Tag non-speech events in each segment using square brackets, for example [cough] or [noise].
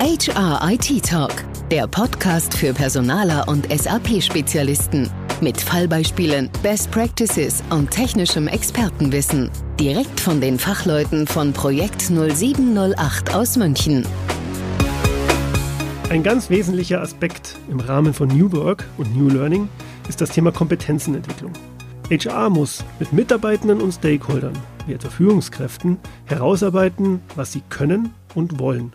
HR IT Talk, der Podcast für Personaler und SAP-Spezialisten. Mit Fallbeispielen, Best Practices und technischem Expertenwissen. Direkt von den Fachleuten von Projekt 0708 aus München. Ein ganz wesentlicher Aspekt im Rahmen von New Work und New Learning ist das Thema Kompetenzenentwicklung. HR muss mit Mitarbeitenden und Stakeholdern, wie etwa Führungskräften, herausarbeiten, was sie können und wollen.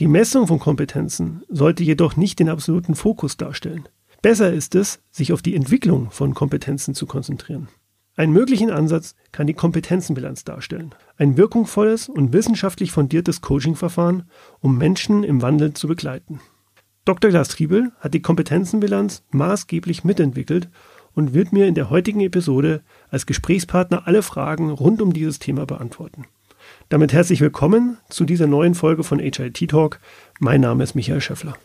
Die Messung von Kompetenzen sollte jedoch nicht den absoluten Fokus darstellen. Besser ist es, sich auf die Entwicklung von Kompetenzen zu konzentrieren. Einen möglichen Ansatz kann die Kompetenzenbilanz darstellen. Ein wirkungsvolles und wissenschaftlich fundiertes Coachingverfahren, um Menschen im Wandel zu begleiten. Dr. Lars Triebel hat die Kompetenzenbilanz maßgeblich mitentwickelt und wird mir in der heutigen Episode als Gesprächspartner alle Fragen rund um dieses Thema beantworten. Damit herzlich willkommen zu dieser neuen Folge von HIT Talk. Mein Name ist Michael Schäffler.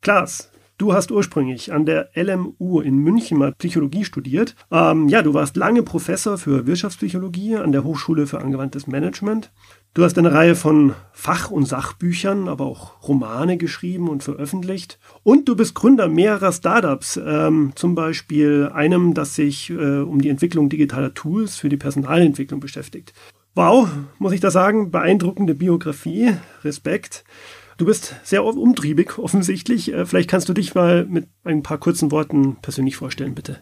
Klaas, Du hast ursprünglich an der LMU in München mal Psychologie studiert. Ähm, ja, du warst lange Professor für Wirtschaftspsychologie an der Hochschule für angewandtes Management. Du hast eine Reihe von Fach- und Sachbüchern, aber auch Romane geschrieben und veröffentlicht. Und du bist Gründer mehrerer Startups, ähm, zum Beispiel einem, das sich äh, um die Entwicklung digitaler Tools für die Personalentwicklung beschäftigt. Wow, muss ich da sagen, beeindruckende Biografie, Respekt. Du bist sehr umtriebig, offensichtlich. Äh, vielleicht kannst du dich mal mit ein paar kurzen Worten persönlich vorstellen, bitte.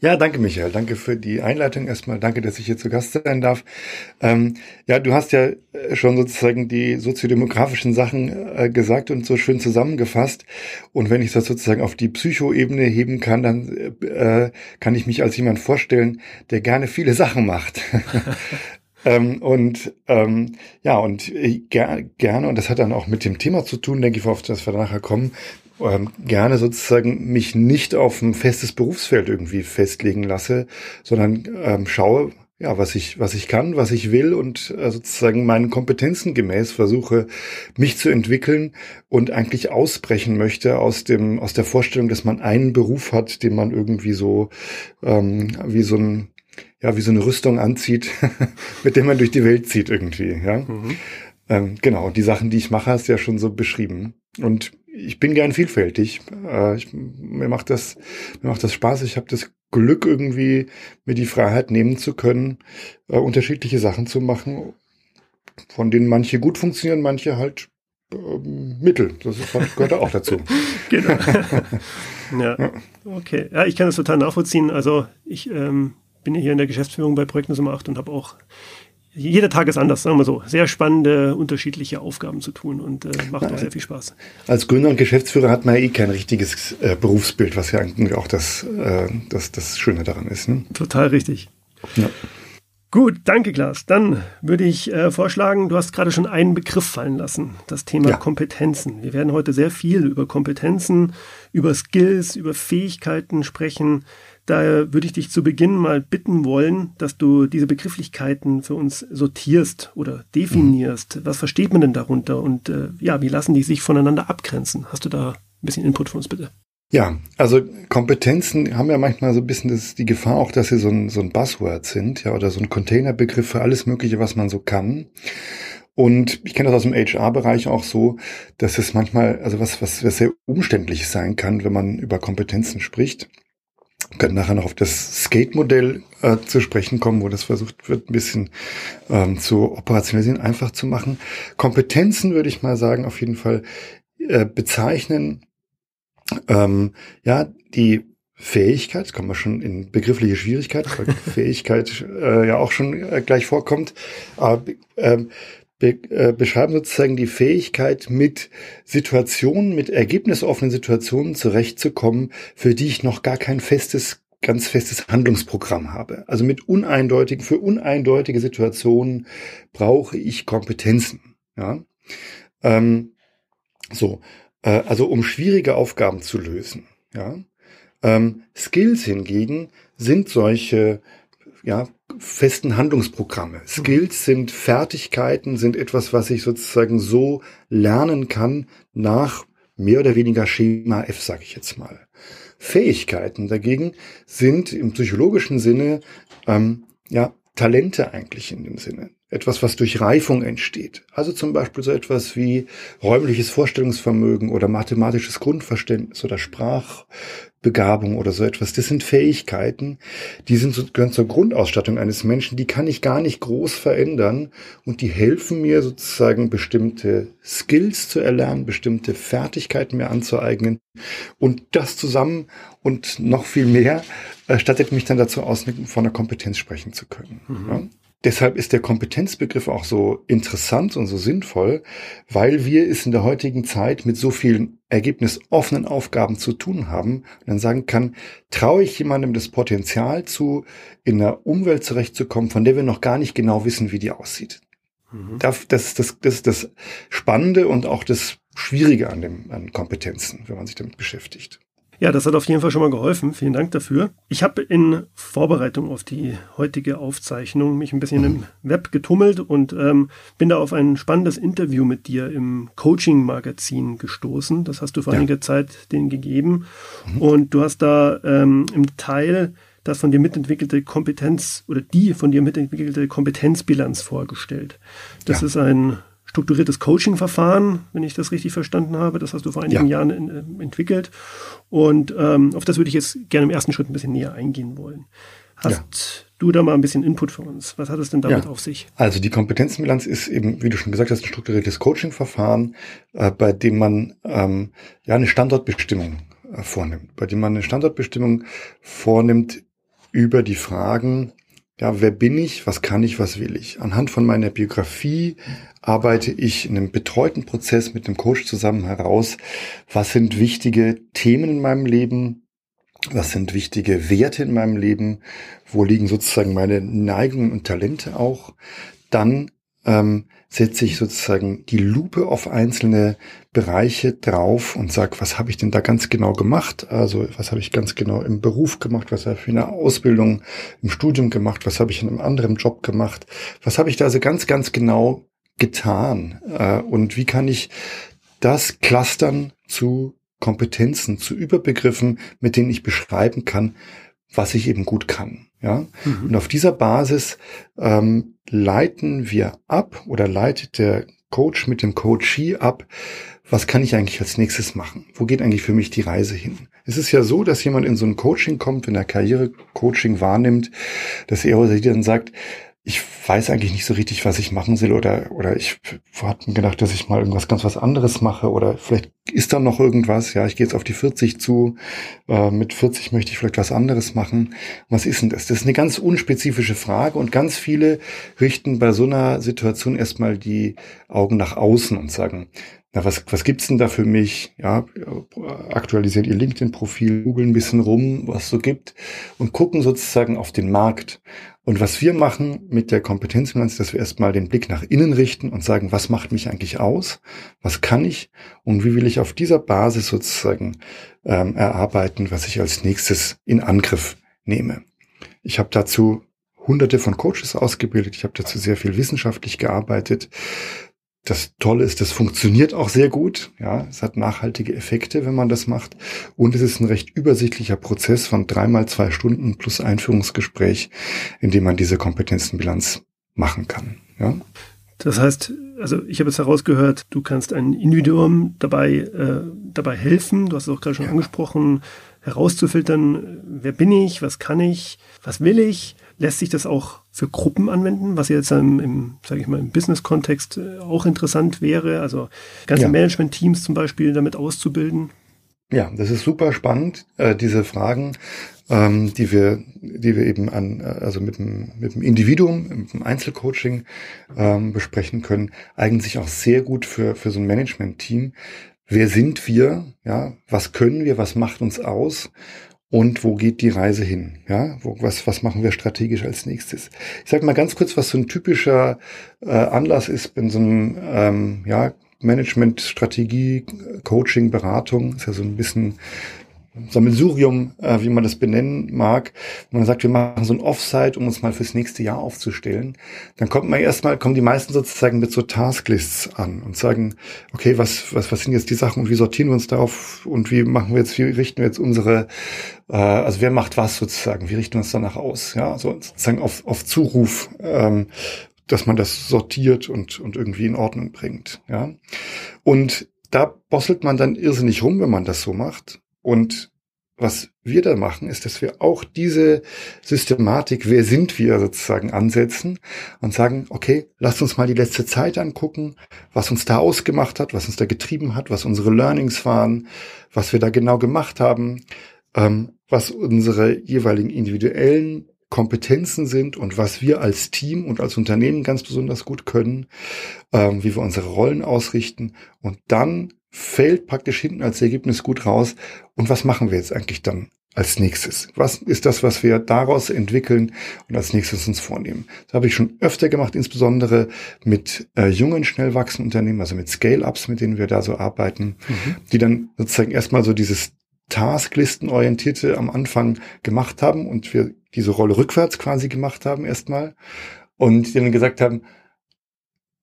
Ja, danke, Michael. Danke für die Einleitung erstmal. Danke, dass ich hier zu Gast sein darf. Ähm, ja, du hast ja äh, schon sozusagen die soziodemografischen Sachen äh, gesagt und so schön zusammengefasst. Und wenn ich das sozusagen auf die Psychoebene heben kann, dann äh, kann ich mich als jemand vorstellen, der gerne viele Sachen macht. [laughs] Ähm, und ähm, ja, und äh, ger gerne, und das hat dann auch mit dem Thema zu tun, denke ich, auf das wir nachher kommen, ähm, gerne sozusagen mich nicht auf ein festes Berufsfeld irgendwie festlegen lasse, sondern ähm, schaue, ja, was ich, was ich kann, was ich will und äh, sozusagen meinen Kompetenzen gemäß versuche, mich zu entwickeln und eigentlich ausbrechen möchte aus dem, aus der Vorstellung, dass man einen Beruf hat, den man irgendwie so, ähm, wie so ein, ja, wie so eine Rüstung anzieht, [laughs] mit der man durch die Welt zieht irgendwie, ja. Mhm. Ähm, genau, die Sachen, die ich mache, hast du ja schon so beschrieben. Und ich bin gern vielfältig. Äh, ich, mir macht das, mir macht das Spaß. Ich habe das Glück, irgendwie mir die Freiheit nehmen zu können, äh, unterschiedliche Sachen zu machen, von denen manche gut funktionieren, manche halt ähm, Mittel. Das ist, gehört auch dazu. [laughs] [laughs] genau. ja. Okay. Ja, ich kann das total nachvollziehen. Also ich ähm, bin ja hier in der Geschäftsführung bei Projekt Nummer 8 und habe auch jeder Tag ist anders, sagen wir so. Sehr spannende, unterschiedliche Aufgaben zu tun und äh, macht ja, auch sehr viel Spaß. Als Gründer und Geschäftsführer hat man ja eh kein richtiges äh, Berufsbild, was ja eigentlich auch das, äh, das, das Schöne daran ist. Ne? Total richtig. Ja. Gut, danke Klaas. Dann würde ich äh, vorschlagen, du hast gerade schon einen Begriff fallen lassen, das Thema ja. Kompetenzen. Wir werden heute sehr viel über Kompetenzen, über Skills, über Fähigkeiten sprechen. Daher würde ich dich zu Beginn mal bitten wollen, dass du diese Begrifflichkeiten für uns sortierst oder definierst. Mhm. Was versteht man denn darunter und äh, ja, wie lassen die sich voneinander abgrenzen? Hast du da ein bisschen Input für uns bitte? Ja, also Kompetenzen haben ja manchmal so ein bisschen das, die Gefahr auch, dass sie so ein, so ein Buzzword sind, ja, oder so ein Containerbegriff für alles Mögliche, was man so kann. Und ich kenne das aus dem HR-Bereich auch so, dass es manchmal, also was, was, was sehr umständlich sein kann, wenn man über Kompetenzen spricht. Wir können nachher noch auf das Skate-Modell äh, zu sprechen kommen, wo das versucht wird, ein bisschen ähm, zu operationalisieren, einfach zu machen. Kompetenzen würde ich mal sagen, auf jeden Fall äh, bezeichnen, ähm, ja, die Fähigkeit, kommen wir schon in begriffliche Schwierigkeit, weil [laughs] Fähigkeit äh, ja auch schon äh, gleich vorkommt, aber äh, be äh, beschreiben sozusagen die Fähigkeit, mit Situationen, mit ergebnisoffenen Situationen zurechtzukommen, für die ich noch gar kein festes, ganz festes Handlungsprogramm habe. Also mit uneindeutigen, für uneindeutige Situationen brauche ich Kompetenzen. Ja, ähm, so, äh, also um schwierige Aufgaben zu lösen. Ja, ähm, Skills hingegen sind solche ja, festen Handlungsprogramme. Skills sind Fertigkeiten, sind etwas, was ich sozusagen so lernen kann nach mehr oder weniger Schema F, sage ich jetzt mal. Fähigkeiten dagegen sind im psychologischen Sinne ähm, ja Talente eigentlich in dem Sinne. Etwas, was durch Reifung entsteht. Also zum Beispiel so etwas wie räumliches Vorstellungsvermögen oder mathematisches Grundverständnis oder Sprachbegabung oder so etwas. Das sind Fähigkeiten, die sind, gehören zur Grundausstattung eines Menschen, die kann ich gar nicht groß verändern und die helfen mir sozusagen bestimmte Skills zu erlernen, bestimmte Fertigkeiten mir anzueignen und das zusammen und noch viel mehr äh, stattet mich dann dazu aus, von der Kompetenz sprechen zu können. Mhm. Ja? Deshalb ist der Kompetenzbegriff auch so interessant und so sinnvoll, weil wir es in der heutigen Zeit mit so vielen ergebnisoffenen Aufgaben zu tun haben und dann sagen kann, traue ich jemandem das Potenzial zu, in einer Umwelt zurechtzukommen, von der wir noch gar nicht genau wissen, wie die aussieht. Mhm. Das, das, das, das ist das Spannende und auch das Schwierige an, dem, an Kompetenzen, wenn man sich damit beschäftigt. Ja, das hat auf jeden Fall schon mal geholfen. Vielen Dank dafür. Ich habe in Vorbereitung auf die heutige Aufzeichnung mich ein bisschen im Web getummelt und ähm, bin da auf ein spannendes Interview mit dir im Coaching-Magazin gestoßen. Das hast du vor ja. einiger Zeit denen gegeben. Mhm. Und du hast da ähm, im Teil das von dir mitentwickelte Kompetenz oder die von dir mitentwickelte Kompetenzbilanz vorgestellt. Das ja. ist ein strukturiertes Coaching-Verfahren, wenn ich das richtig verstanden habe. Das hast du vor einigen ja. Jahren in, äh, entwickelt. Und ähm, auf das würde ich jetzt gerne im ersten Schritt ein bisschen näher eingehen wollen. Hast ja. du da mal ein bisschen Input für uns? Was hat es denn damit ja. auf sich? Also die Kompetenzenbilanz ist eben, wie du schon gesagt hast, ein strukturiertes Coaching-Verfahren, äh, bei dem man ähm, ja eine Standortbestimmung äh, vornimmt, bei dem man eine Standortbestimmung vornimmt über die Fragen, ja, wer bin ich? Was kann ich? Was will ich? Anhand von meiner Biografie arbeite ich in einem betreuten Prozess mit einem Coach zusammen heraus, was sind wichtige Themen in meinem Leben? Was sind wichtige Werte in meinem Leben? Wo liegen sozusagen meine Neigungen und Talente auch? Dann ähm, setze ich sozusagen die Lupe auf einzelne Bereiche drauf und sage, was habe ich denn da ganz genau gemacht? Also was habe ich ganz genau im Beruf gemacht? Was habe ich für eine Ausbildung im Studium gemacht? Was habe ich in einem anderen Job gemacht? Was habe ich da also ganz, ganz genau getan? Äh, und wie kann ich das clustern zu Kompetenzen, zu Überbegriffen, mit denen ich beschreiben kann, was ich eben gut kann. Ja, mhm. und auf dieser Basis ähm, leiten wir ab oder leitet der Coach mit dem Coachee ab, was kann ich eigentlich als nächstes machen? Wo geht eigentlich für mich die Reise hin? Es ist ja so, dass jemand in so ein Coaching kommt, wenn er Karrierecoaching wahrnimmt, dass er oder sie dann sagt, ich weiß eigentlich nicht so richtig, was ich machen soll oder, oder ich hatte gedacht, dass ich mal irgendwas ganz was anderes mache oder vielleicht ist da noch irgendwas. Ja, ich gehe jetzt auf die 40 zu. Äh, mit 40 möchte ich vielleicht was anderes machen. Was ist denn das? Das ist eine ganz unspezifische Frage und ganz viele richten bei so einer Situation erstmal die Augen nach außen und sagen, na, was, was gibt's denn da für mich? Ja, aktualisiert ihr LinkedIn-Profil, googeln ein bisschen rum, was so gibt und gucken sozusagen auf den Markt. Und was wir machen mit der Kompetenzbilanz, dass wir erstmal den Blick nach innen richten und sagen, was macht mich eigentlich aus? Was kann ich? Und wie will ich auf dieser Basis sozusagen ähm, erarbeiten, was ich als nächstes in Angriff nehme? Ich habe dazu hunderte von Coaches ausgebildet. Ich habe dazu sehr viel wissenschaftlich gearbeitet. Das Tolle ist, das funktioniert auch sehr gut. Ja, es hat nachhaltige Effekte, wenn man das macht. Und es ist ein recht übersichtlicher Prozess von dreimal zwei Stunden plus Einführungsgespräch, in dem man diese Kompetenzenbilanz machen kann. Ja. Das heißt, also ich habe jetzt herausgehört, du kannst ein Individuum dabei, äh, dabei helfen. Du hast es auch gerade schon ja. angesprochen, herauszufiltern, wer bin ich, was kann ich, was will ich Lässt sich das auch für Gruppen anwenden, was jetzt im, im sage ich mal, im Business-Kontext äh, auch interessant wäre? Also ganze ja. Management-Teams zum Beispiel damit auszubilden? Ja, das ist super spannend, äh, diese Fragen, ähm, die wir, die wir eben an, äh, also mit dem, mit dem Individuum, mit dem Einzelcoaching ähm, besprechen können, eignen sich auch sehr gut für, für so ein Management-Team. Wer sind wir? Ja, was können wir? Was macht uns aus? Und wo geht die Reise hin? Ja, wo, was, was machen wir strategisch als nächstes? Ich sage mal ganz kurz, was so ein typischer äh, Anlass ist in so einem ähm, ja, Management, Strategie, Coaching, Beratung. Ist ja so ein bisschen Sammelsurium, äh, wie man das benennen mag, wenn man sagt, wir machen so ein Offsite, um uns mal fürs nächste Jahr aufzustellen, dann kommt man erstmal, kommen die meisten sozusagen mit so Tasklists an und sagen, okay, was, was, was sind jetzt die Sachen und wie sortieren wir uns darauf und wie machen wir jetzt, wie richten wir jetzt unsere, äh, also wer macht was sozusagen, wie richten wir uns danach aus, ja, so sozusagen auf, auf Zuruf ähm, dass man das sortiert und, und irgendwie in Ordnung bringt. Ja. Und da bosselt man dann irrsinnig rum, wenn man das so macht. Und was wir da machen, ist, dass wir auch diese Systematik, wer sind wir sozusagen ansetzen und sagen, okay, lasst uns mal die letzte Zeit angucken, was uns da ausgemacht hat, was uns da getrieben hat, was unsere Learnings waren, was wir da genau gemacht haben, ähm, was unsere jeweiligen individuellen Kompetenzen sind und was wir als Team und als Unternehmen ganz besonders gut können, ähm, wie wir unsere Rollen ausrichten. Und dann fällt praktisch hinten als Ergebnis gut raus. Und was machen wir jetzt eigentlich dann als nächstes? Was ist das, was wir daraus entwickeln und als nächstes uns vornehmen? Das habe ich schon öfter gemacht, insbesondere mit äh, jungen, schnell wachsenden Unternehmen, also mit Scale-Ups, mit denen wir da so arbeiten, mhm. die dann sozusagen erstmal so dieses Tasklistenorientierte am Anfang gemacht haben und wir diese Rolle rückwärts quasi gemacht haben erstmal und die dann gesagt haben,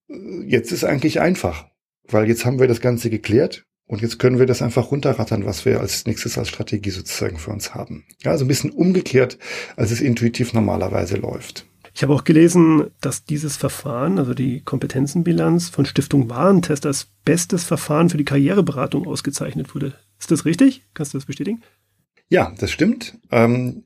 äh, jetzt ist eigentlich einfach, weil jetzt haben wir das Ganze geklärt und jetzt können wir das einfach runterrattern, was wir als nächstes als Strategie sozusagen für uns haben. Ja, also ein bisschen umgekehrt, als es intuitiv normalerweise läuft. Ich habe auch gelesen, dass dieses Verfahren, also die Kompetenzenbilanz von Stiftung Warentest als bestes Verfahren für die Karriereberatung ausgezeichnet wurde. Ist das richtig? Kannst du das bestätigen? Ja, das stimmt. Ähm,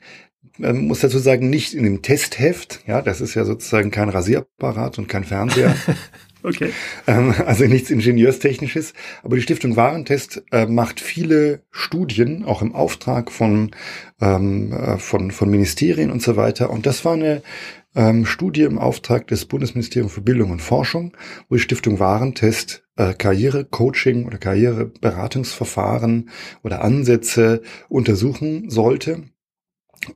man muss dazu sagen, nicht in dem Testheft. Ja, das ist ja sozusagen kein Rasierapparat und kein Fernseher. [laughs] okay. Ähm, also nichts Ingenieurstechnisches. Aber die Stiftung Warentest äh, macht viele Studien, auch im Auftrag von, ähm, äh, von, von Ministerien und so weiter. Und das war eine ähm, Studie im Auftrag des Bundesministeriums für Bildung und Forschung, wo die Stiftung Warentest äh, Karrierecoaching oder Karriereberatungsverfahren oder Ansätze untersuchen sollte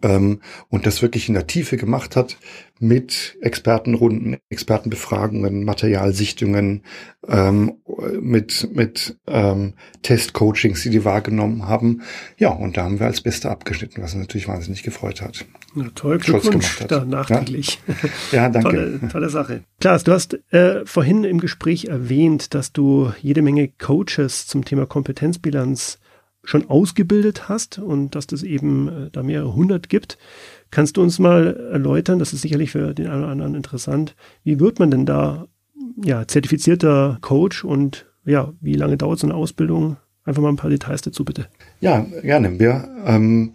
und das wirklich in der Tiefe gemacht hat mit Expertenrunden, Expertenbefragungen, Materialsichtungen, ähm, mit, mit ähm, Testcoachings, die die wahrgenommen haben. Ja, und da haben wir als Beste abgeschnitten, was uns natürlich wahnsinnig gefreut hat. Ja, toll, Glückwunsch da nachträglich. Ja, ja danke. tolle, tolle Sache. Klaas, du hast äh, vorhin im Gespräch erwähnt, dass du jede Menge Coaches zum Thema Kompetenzbilanz schon ausgebildet hast und dass das eben äh, da mehrere hundert gibt. Kannst du uns mal erläutern, das ist sicherlich für den einen oder anderen interessant, wie wird man denn da ja, zertifizierter Coach und ja, wie lange dauert so eine Ausbildung? Einfach mal ein paar Details dazu, bitte. Ja, gerne. Wir ähm,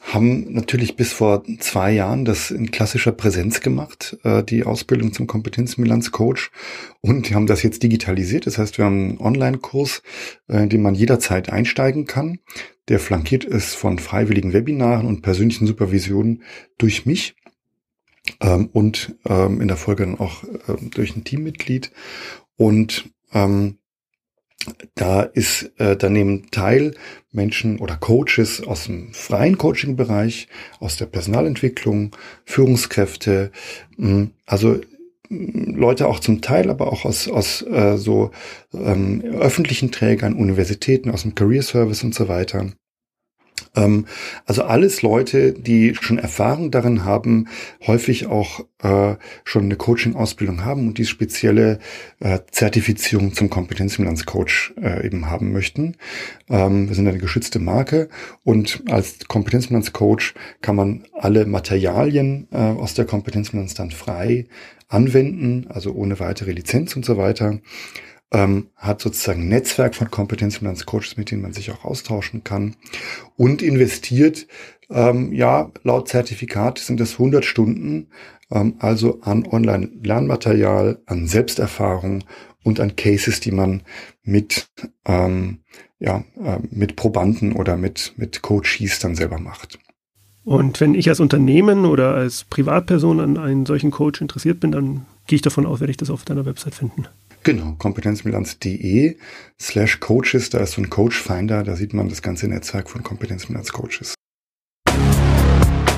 haben natürlich bis vor zwei Jahren das in klassischer Präsenz gemacht, äh, die Ausbildung zum Kompetenzbilanzcoach und haben das jetzt digitalisiert. Das heißt, wir haben einen Online-Kurs, äh, in dem man jederzeit einsteigen kann. Der flankiert ist von freiwilligen Webinaren und persönlichen Supervisionen durch mich ähm, und ähm, in der Folge dann auch äh, durch ein Teammitglied. Und ähm, da ist äh, daneben Teil Menschen oder Coaches aus dem freien Coaching-Bereich, aus der Personalentwicklung, Führungskräfte, mh, hm, also Leute auch zum Teil, aber auch aus, aus äh, so ähm, öffentlichen Trägern, Universitäten, aus dem Career Service und so weiter. Ähm, also alles Leute, die schon Erfahrung darin haben, häufig auch äh, schon eine Coaching-Ausbildung haben und die spezielle äh, Zertifizierung zum Kompetenzbilanzcoach äh, eben haben möchten. Ähm, wir sind eine geschützte Marke und als Kompetenzbilanzcoach kann man alle Materialien äh, aus der Kompetenzbilanz dann frei anwenden, also ohne weitere Lizenz und so weiter ähm, hat sozusagen ein Netzwerk von Kompetenzfinanzcoaches, mit denen man sich auch austauschen kann und investiert, ähm, ja, laut Zertifikat sind das 100 Stunden, ähm, also an Online-Lernmaterial, an Selbsterfahrung und an Cases, die man mit, ähm, ja, äh, mit Probanden oder mit, mit Coaches dann selber macht. Und wenn ich als Unternehmen oder als Privatperson an einen solchen Coach interessiert bin, dann gehe ich davon aus, werde ich das auf deiner Website finden. Genau, kompetenzbilanz.de slash coaches, da ist so ein Coach-Finder, da sieht man das ganze Netzwerk von Kompetenzbilanz-Coaches.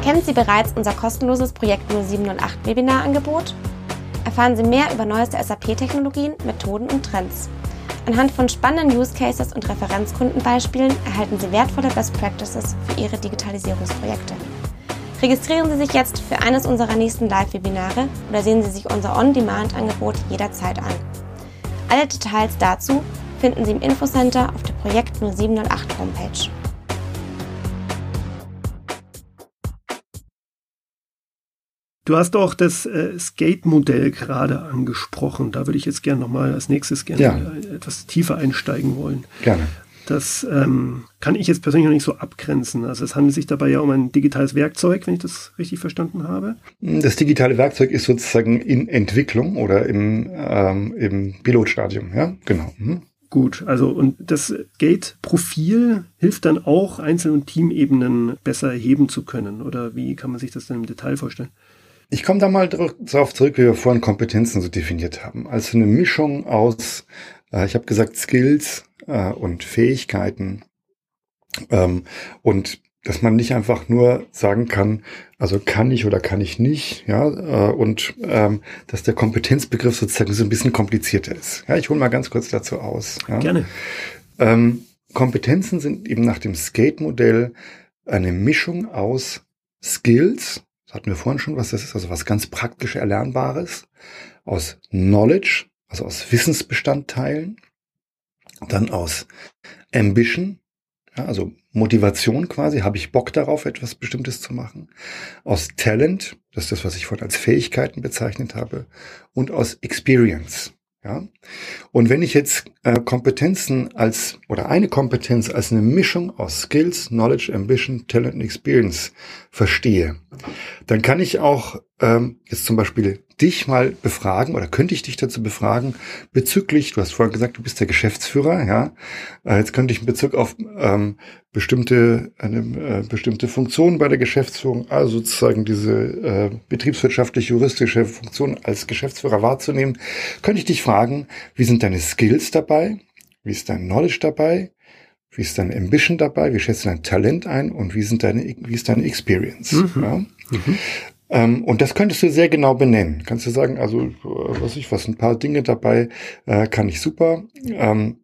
Kennen Sie bereits unser kostenloses Projekt 0708 Webinar-Angebot? Erfahren Sie mehr über neueste SAP-Technologien, Methoden und Trends. Anhand von spannenden Use Cases und Referenzkundenbeispielen erhalten Sie wertvolle Best Practices für Ihre Digitalisierungsprojekte. Registrieren Sie sich jetzt für eines unserer nächsten Live-Webinare oder sehen Sie sich unser On-Demand-Angebot jederzeit an. Alle Details dazu finden Sie im Infocenter auf der Projekt 0708 Homepage. Du hast auch das äh, Skate-Modell gerade angesprochen. Da würde ich jetzt gerne nochmal als nächstes gerne ja. etwas tiefer einsteigen wollen. Gerne. Das ähm, kann ich jetzt persönlich noch nicht so abgrenzen. Also es handelt sich dabei ja um ein digitales Werkzeug, wenn ich das richtig verstanden habe. Das digitale Werkzeug ist sozusagen in Entwicklung oder im, ähm, im Pilotstadium, ja, genau. Mhm. Gut, also und das Gate-Profil hilft dann auch, Einzel- und Teamebenen besser heben zu können. Oder wie kann man sich das denn im Detail vorstellen? Ich komme da mal darauf zurück, wie wir vorhin Kompetenzen so definiert haben. Also eine Mischung aus, äh, ich habe gesagt, Skills äh, und Fähigkeiten. Ähm, und dass man nicht einfach nur sagen kann, also kann ich oder kann ich nicht, ja, äh, und ähm, dass der Kompetenzbegriff sozusagen so ein bisschen komplizierter ist. Ja, ich hole mal ganz kurz dazu aus. Ja. Gerne. Ähm, Kompetenzen sind eben nach dem Skate-Modell eine Mischung aus Skills, das hatten wir vorhin schon, was das ist, also was ganz praktisch Erlernbares, aus Knowledge, also aus Wissensbestandteilen, dann aus Ambition, ja, also Motivation quasi, habe ich Bock darauf, etwas Bestimmtes zu machen, aus Talent, das ist das, was ich vorhin als Fähigkeiten bezeichnet habe, und aus Experience. Ja? Und wenn ich jetzt äh, Kompetenzen als oder eine Kompetenz als eine Mischung aus Skills, Knowledge, Ambition, Talent und Experience verstehe, dann kann ich auch ähm, jetzt zum Beispiel dich mal befragen oder könnte ich dich dazu befragen bezüglich, du hast vorhin gesagt, du bist der Geschäftsführer, ja. Äh, jetzt könnte ich in Bezug auf ähm, bestimmte, eine äh, bestimmte Funktion bei der Geschäftsführung, also sozusagen diese äh, betriebswirtschaftlich-juristische Funktion als Geschäftsführer wahrzunehmen, könnte ich dich fragen, wie sind deine Skills dabei? Wie ist dein Knowledge dabei? Wie ist deine Ambition dabei? Wie schätzt du dein Talent ein? Und wie sind deine, wie ist deine Experience? Mhm. Ja? Mhm. Ähm, und das könntest du sehr genau benennen. Kannst du sagen, also, äh, was ich, was ein paar Dinge dabei äh, kann ich super. Ähm,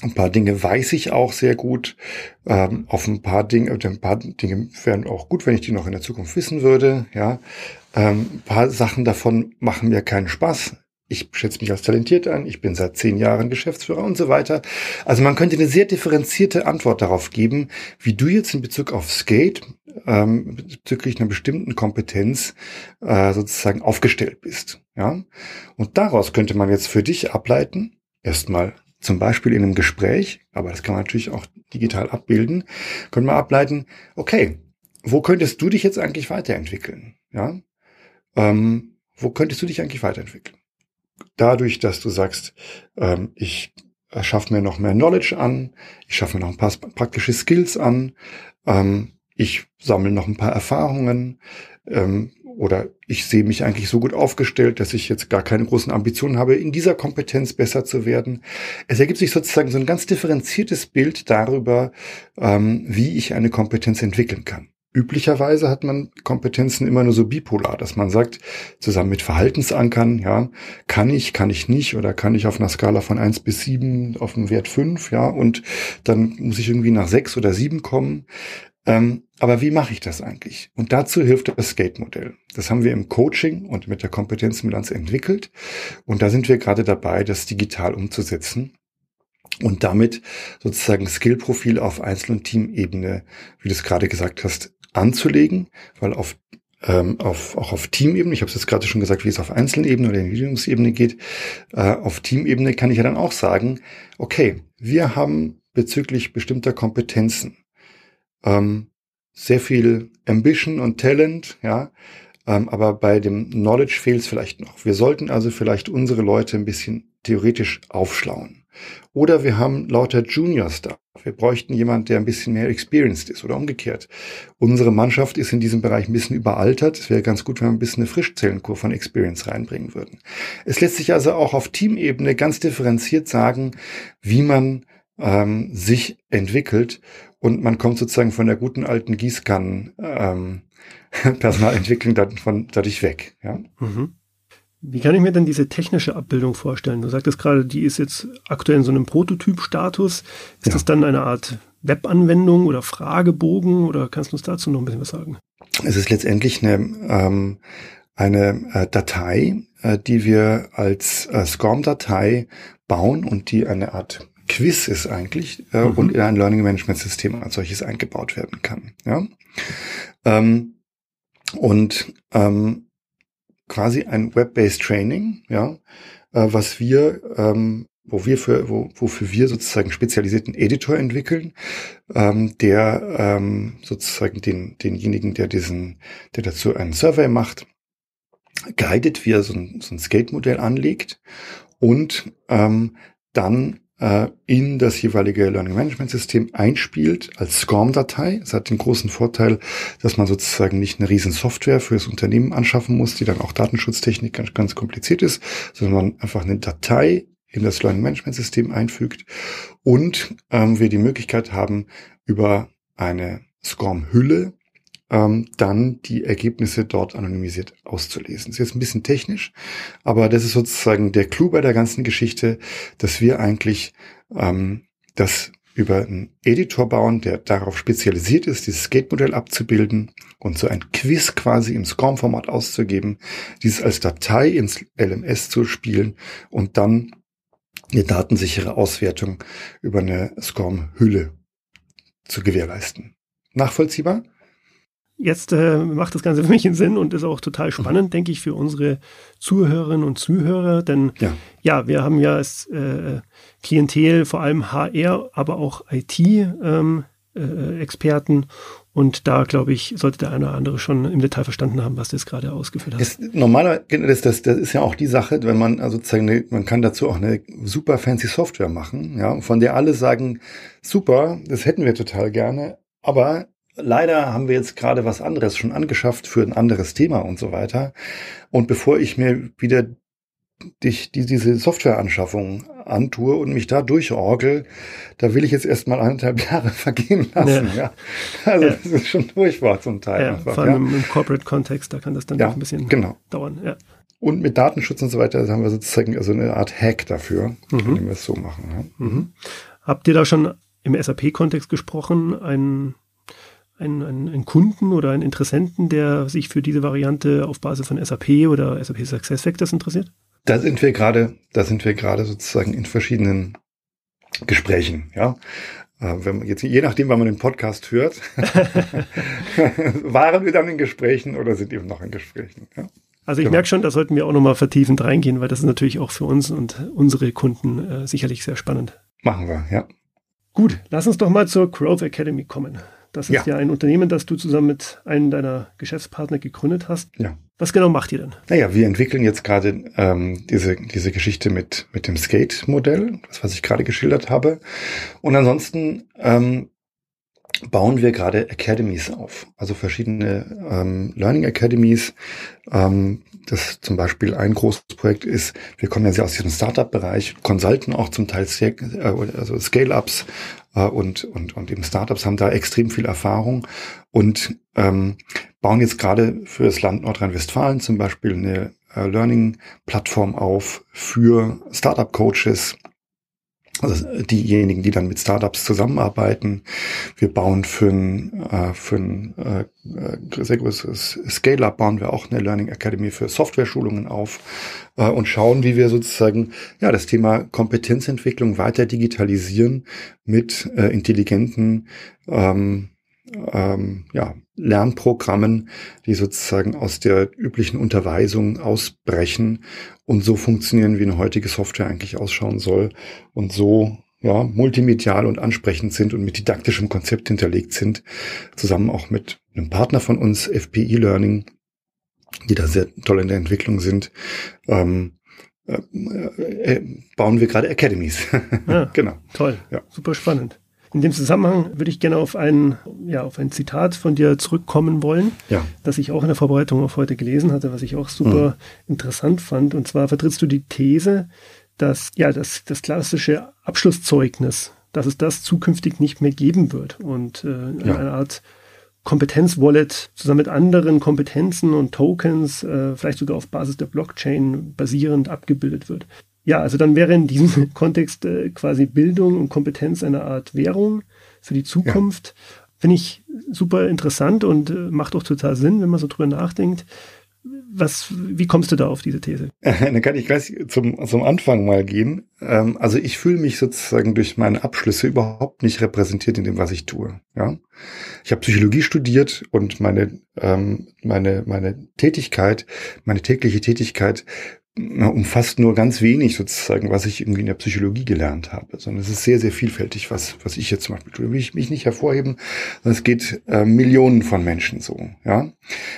ein paar Dinge weiß ich auch sehr gut. Ähm, auf ein paar Dinge, ein paar Dinge wären auch gut, wenn ich die noch in der Zukunft wissen würde. Ja, ähm, ein paar Sachen davon machen mir keinen Spaß. Ich schätze mich als talentiert an. Ich bin seit zehn Jahren Geschäftsführer und so weiter. Also man könnte eine sehr differenzierte Antwort darauf geben, wie du jetzt in Bezug auf Skate ähm, bezüglich einer bestimmten Kompetenz äh, sozusagen aufgestellt bist. Ja, und daraus könnte man jetzt für dich ableiten. Erstmal zum Beispiel in einem Gespräch, aber das kann man natürlich auch digital abbilden, können wir ableiten, okay, wo könntest du dich jetzt eigentlich weiterentwickeln? Ja, ähm, wo könntest du dich eigentlich weiterentwickeln? Dadurch, dass du sagst, ähm, ich schaffe mir noch mehr Knowledge an, ich schaffe mir noch ein paar praktische Skills an, ähm, ich sammle noch ein paar Erfahrungen, ähm, oder ich sehe mich eigentlich so gut aufgestellt, dass ich jetzt gar keine großen Ambitionen habe, in dieser Kompetenz besser zu werden. Es ergibt sich sozusagen so ein ganz differenziertes Bild darüber, ähm, wie ich eine Kompetenz entwickeln kann. Üblicherweise hat man Kompetenzen immer nur so bipolar, dass man sagt, zusammen mit Verhaltensankern, ja, kann ich, kann ich nicht oder kann ich auf einer Skala von eins bis sieben auf dem Wert fünf, ja, und dann muss ich irgendwie nach sechs oder sieben kommen. Ähm, aber wie mache ich das eigentlich? Und dazu hilft das Skate-Modell. Das haben wir im Coaching und mit der Kompetenzbilanz entwickelt. Und da sind wir gerade dabei, das digital umzusetzen und damit sozusagen Skillprofil auf Einzel- und Teamebene, wie du es gerade gesagt hast, anzulegen, weil auf ähm, auf, auch auf Teamebene, ich habe es jetzt gerade schon gesagt, wie es auf Einzelebene oder Individuumsebene geht, äh, auf Teamebene kann ich ja dann auch sagen, okay, wir haben bezüglich bestimmter Kompetenzen ähm, sehr viel Ambition und Talent, ja, ähm, aber bei dem Knowledge fehlt es vielleicht noch. Wir sollten also vielleicht unsere Leute ein bisschen theoretisch aufschlauen. Oder wir haben lauter Juniors da. Wir bräuchten jemand, der ein bisschen mehr experienced ist oder umgekehrt. Unsere Mannschaft ist in diesem Bereich ein bisschen überaltert. Es wäre ganz gut, wenn wir ein bisschen eine Frischzellenkur von Experience reinbringen würden. Es lässt sich also auch auf Teamebene ganz differenziert sagen, wie man ähm, sich entwickelt und man kommt sozusagen von der guten alten Gießkannen ähm, [laughs] Personalentwicklung davon, dadurch weg. Ja? Mhm. Wie kann ich mir denn diese technische Abbildung vorstellen? Du sagtest gerade, die ist jetzt aktuell in so einem Prototyp-Status. Ist ja. das dann eine Art Webanwendung oder Fragebogen oder kannst du uns dazu noch ein bisschen was sagen? Es ist letztendlich eine, ähm, eine äh, Datei, äh, die wir als äh, SCORM-Datei bauen und die eine Art Quiz ist eigentlich äh, mhm. und in ein Learning Management System als solches eingebaut werden kann. Ja? Ähm, und ähm, quasi ein Web-based Training, ja, äh, was wir ähm, wo wir für, wo, wofür wir sozusagen spezialisierten Editor entwickeln, ähm, der ähm, sozusagen den, denjenigen, der diesen, der dazu einen Survey macht, guidet, wie er so ein, so ein Skate-Modell anlegt und ähm, dann äh, in das jeweilige Learning Management System einspielt als SCORM-Datei. Es hat den großen Vorteil, dass man sozusagen nicht eine riesen Software für das Unternehmen anschaffen muss, die dann auch Datenschutztechnik ganz, ganz kompliziert ist, sondern man einfach eine Datei in das Learning Management System einfügt und ähm, wir die Möglichkeit haben, über eine SCORM-Hülle ähm, dann die Ergebnisse dort anonymisiert auszulesen. Das ist jetzt ein bisschen technisch, aber das ist sozusagen der Clou bei der ganzen Geschichte, dass wir eigentlich ähm, das über einen Editor bauen, der darauf spezialisiert ist, dieses Skate-Modell abzubilden und so ein Quiz quasi im SCORM-Format auszugeben, dieses als Datei ins LMS zu spielen und dann eine datensichere Auswertung über eine SCORM-Hülle zu gewährleisten. Nachvollziehbar? Jetzt äh, macht das Ganze für mich einen Sinn und ist auch total mhm. spannend, mhm. denke ich, für unsere Zuhörerinnen und Zuhörer. Denn ja, ja wir haben ja als äh, Klientel vor allem HR, aber auch IT-Experten. Ähm, äh, und da, glaube ich, sollte der eine oder andere schon im Detail verstanden haben, was das gerade ausgeführt hat. Das, normaler, das, das, das ist ja auch die Sache, wenn man also sozusagen, man kann dazu auch eine super fancy Software machen, ja, von der alle sagen, super, das hätten wir total gerne, aber leider haben wir jetzt gerade was anderes schon angeschafft für ein anderes Thema und so weiter. Und bevor ich mir wieder dich die, diese Softwareanschaffung antue und mich da durchorgel, da will ich jetzt erstmal anderthalb [laughs] Jahre vergehen lassen. Ja. ja. Also ja. das ist schon furchtbar zum Teil. Ja, einfach, vor allem ja. im Corporate-Kontext, da kann das dann ja, ein bisschen genau. dauern. Ja. Und mit Datenschutz und so weiter haben wir sozusagen also eine Art Hack dafür, mhm. wenn wir es so machen. Mhm. Habt ihr da schon im SAP-Kontext gesprochen, einen einen, einen, einen Kunden oder einen Interessenten, der sich für diese Variante auf Basis von SAP oder SAP SuccessFactors interessiert? Da sind wir gerade, da sind wir gerade sozusagen in verschiedenen Gesprächen, ja. Äh, wenn man jetzt, je nachdem, wann man den Podcast hört, [laughs] [laughs] waren wir dann in Gesprächen oder sind eben noch in Gesprächen. Ja? Also ich genau. merke schon, da sollten wir auch nochmal vertiefend reingehen, weil das ist natürlich auch für uns und unsere Kunden äh, sicherlich sehr spannend. Machen wir, ja. Gut, lass uns doch mal zur Growth Academy kommen. Das ist ja. ja ein Unternehmen, das du zusammen mit einem deiner Geschäftspartner gegründet hast. Ja. Was genau macht ihr denn? Naja, wir entwickeln jetzt gerade ähm, diese, diese Geschichte mit, mit dem Skate-Modell, das, was ich gerade geschildert habe. Und ansonsten ähm, bauen wir gerade Academies auf, also verschiedene ähm, Learning Academies. Ähm, das zum Beispiel ein großes Projekt ist, wir kommen ja sehr aus diesem Startup-Bereich, Consulten auch zum Teil, äh, also Scale-Ups äh, und, und, und eben Startups haben da extrem viel Erfahrung und ähm, bauen jetzt gerade für das Land Nordrhein-Westfalen zum Beispiel eine äh, Learning-Plattform auf für Startup-Coaches, also diejenigen, die dann mit Startups zusammenarbeiten. Wir bauen für ein, äh, für ein äh, sehr großes Scale-Up, bauen wir auch eine Learning Academy für Software-Schulungen auf äh, und schauen, wie wir sozusagen ja das Thema Kompetenzentwicklung weiter digitalisieren mit äh, intelligenten ähm, ähm, ja, Lernprogrammen, die sozusagen aus der üblichen Unterweisung ausbrechen und so funktionieren, wie eine heutige Software eigentlich ausschauen soll und so ja, multimedial und ansprechend sind und mit didaktischem Konzept hinterlegt sind, zusammen auch mit einem Partner von uns, FPI Learning, die da sehr toll in der Entwicklung sind, ähm, äh, äh, bauen wir gerade Academies. [laughs] Ah, genau. Toll. Ja. Super spannend. In dem Zusammenhang würde ich gerne auf ein, ja, auf ein Zitat von dir zurückkommen wollen, ja. das ich auch in der Vorbereitung auf heute gelesen hatte, was ich auch super mhm. interessant fand. Und zwar vertrittst du die These, dass ja das, das klassische Abschlusszeugnis, dass es das zukünftig nicht mehr geben wird und äh, ja. eine Art Kompetenzwallet zusammen mit anderen Kompetenzen und Tokens, äh, vielleicht sogar auf Basis der Blockchain basierend abgebildet wird. Ja, also dann wäre in diesem [laughs] Kontext äh, quasi Bildung und Kompetenz eine Art Währung für die Zukunft. Ja. Finde ich super interessant und äh, macht auch total Sinn, wenn man so drüber nachdenkt. was, wie kommst du da auf diese These? [laughs] Dann kann ich gleich zum, zum Anfang mal gehen. Ähm, also ich fühle mich sozusagen durch meine Abschlüsse überhaupt nicht repräsentiert in dem, was ich tue. Ja, ich habe Psychologie studiert und meine ähm, meine meine Tätigkeit, meine tägliche Tätigkeit umfasst nur ganz wenig sozusagen, was ich irgendwie in der Psychologie gelernt habe, sondern es ist sehr, sehr vielfältig, was, was ich jetzt zum Beispiel tue. Will ich mich nicht hervorheben, sondern es geht äh, Millionen von Menschen so, ja.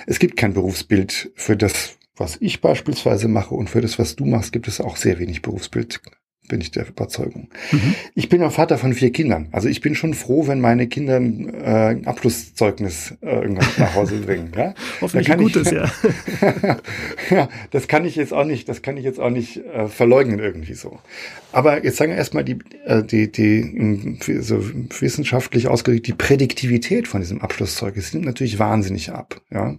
Es gibt kein Berufsbild für das, was ich beispielsweise mache und für das, was du machst, gibt es auch sehr wenig Berufsbild bin ich der Überzeugung. Mhm. Ich bin auch Vater von vier Kindern. Also ich bin schon froh, wenn meine Kinder ein äh, Abschlusszeugnis äh, irgendwann nach Hause bringen. Ja? [laughs] Hoffentlich ein gutes, ja. [laughs] ja. Das kann ich jetzt auch nicht, das kann ich jetzt auch nicht äh, verleugnen irgendwie so. Aber jetzt sagen wir erstmal die, äh, die, die so wissenschaftlich ausgedrückt, die Prädiktivität von diesem Abschlusszeugnis nimmt natürlich wahnsinnig ab. Ja.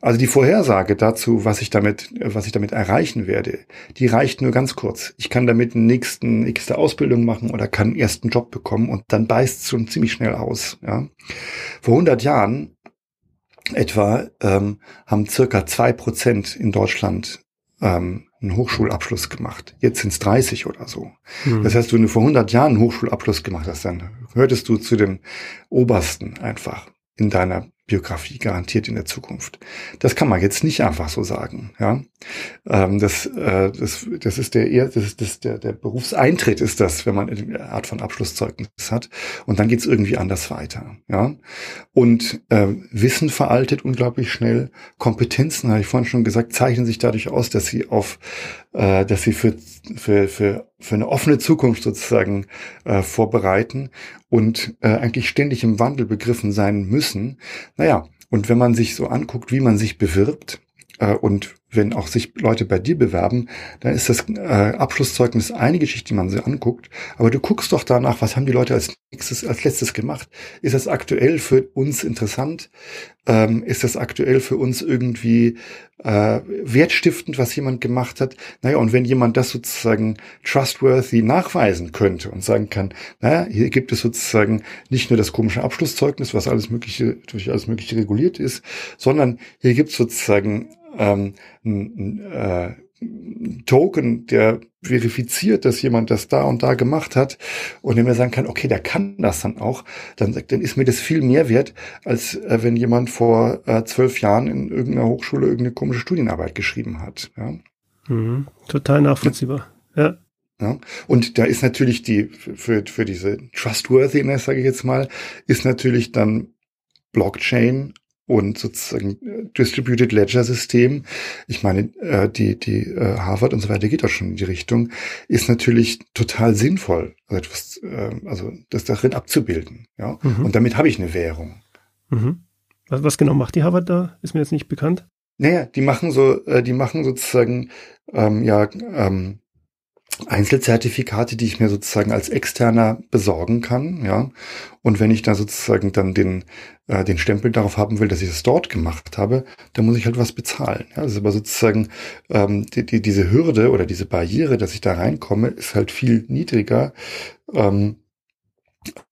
Also die Vorhersage dazu, was ich damit, was ich damit erreichen werde, die reicht nur ganz kurz. Ich kann damit einen nächsten, nächste Ausbildung machen oder kann einen ersten Job bekommen und dann beißt es schon ziemlich schnell aus. Ja. Vor 100 Jahren etwa ähm, haben circa zwei Prozent in Deutschland ähm, einen Hochschulabschluss gemacht. Jetzt sind es 30 oder so. Mhm. Das heißt, wenn du vor 100 Jahren einen Hochschulabschluss gemacht hast, dann hörtest du zu den Obersten einfach in deiner Biografie garantiert in der Zukunft. Das kann man jetzt nicht einfach so sagen. Ja, ähm, das, äh, das, das ist der das ist das, der, der Berufseintritt ist das, wenn man eine Art von Abschlusszeugnis hat. Und dann geht's irgendwie anders weiter. Ja, und äh, Wissen veraltet unglaublich schnell. Kompetenzen, habe ich vorhin schon gesagt, zeichnen sich dadurch aus, dass sie auf, äh, dass sie für für für für eine offene Zukunft sozusagen äh, vorbereiten und äh, eigentlich ständig im Wandel begriffen sein müssen. Naja, und wenn man sich so anguckt, wie man sich bewirbt äh, und wenn auch sich Leute bei dir bewerben, dann ist das äh, Abschlusszeugnis eine Geschichte, die man sich anguckt. Aber du guckst doch danach, was haben die Leute als nächstes, als letztes gemacht? Ist das aktuell für uns interessant? Ähm, ist das aktuell für uns irgendwie äh, wertstiftend, was jemand gemacht hat? Naja, und wenn jemand das sozusagen trustworthy nachweisen könnte und sagen kann, naja, hier gibt es sozusagen nicht nur das komische Abschlusszeugnis, was alles mögliche, durch alles mögliche reguliert ist, sondern hier gibt es sozusagen ähm, ein, äh, Token, der verifiziert, dass jemand das da und da gemacht hat und wenn man sagen kann, okay, der kann das dann auch, dann, dann ist mir das viel mehr wert, als äh, wenn jemand vor äh, zwölf Jahren in irgendeiner Hochschule irgendeine komische Studienarbeit geschrieben hat. Ja. Mhm, total nachvollziehbar. Ja. Ja, und da ist natürlich die, für, für diese Trustworthiness, sage ich jetzt mal, ist natürlich dann Blockchain und sozusagen äh, Distributed Ledger System, ich meine, äh, die, die äh, Harvard und so weiter geht auch schon in die Richtung, ist natürlich total sinnvoll, also, etwas, also das darin abzubilden. Ja? Mhm. Und damit habe ich eine Währung. Mhm. Was, was genau macht die Harvard da? Ist mir jetzt nicht bekannt. Naja, die machen so, die machen sozusagen ähm, ja ähm, Einzelzertifikate, die ich mir sozusagen als externer besorgen kann, ja. Und wenn ich da sozusagen dann den, äh, den Stempel darauf haben will, dass ich es dort gemacht habe, dann muss ich halt was bezahlen. Ja? Das ist aber sozusagen ähm, die, die, diese Hürde oder diese Barriere, dass ich da reinkomme, ist halt viel niedriger. Ähm, äh,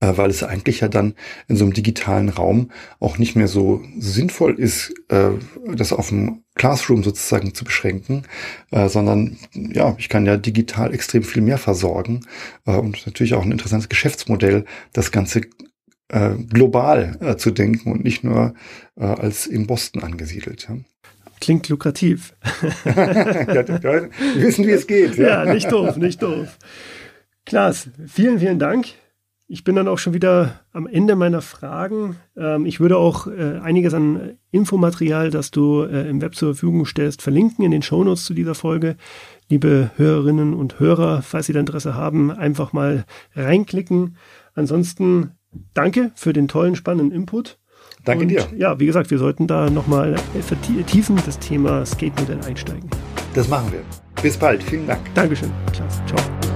weil es eigentlich ja dann in so einem digitalen Raum auch nicht mehr so sinnvoll ist, äh, das auf dem Classroom sozusagen zu beschränken, äh, sondern ja, ich kann ja digital extrem viel mehr versorgen und natürlich auch ein interessantes Geschäftsmodell, das Ganze global zu denken und nicht nur als in Boston angesiedelt. Klingt lukrativ. [laughs] wir wissen, wie es geht. Ja. ja, nicht doof, nicht doof. Klaas, vielen, vielen Dank. Ich bin dann auch schon wieder am Ende meiner Fragen. Ähm, ich würde auch äh, einiges an Infomaterial, das du äh, im Web zur Verfügung stellst, verlinken in den Shownotes zu dieser Folge. Liebe Hörerinnen und Hörer, falls Sie da Interesse haben, einfach mal reinklicken. Ansonsten danke für den tollen, spannenden Input. Danke und, dir. Ja, wie gesagt, wir sollten da nochmal vertiefen das Thema Skate-Modell einsteigen. Das machen wir. Bis bald. Vielen Dank. Dankeschön. Klasse. Ciao.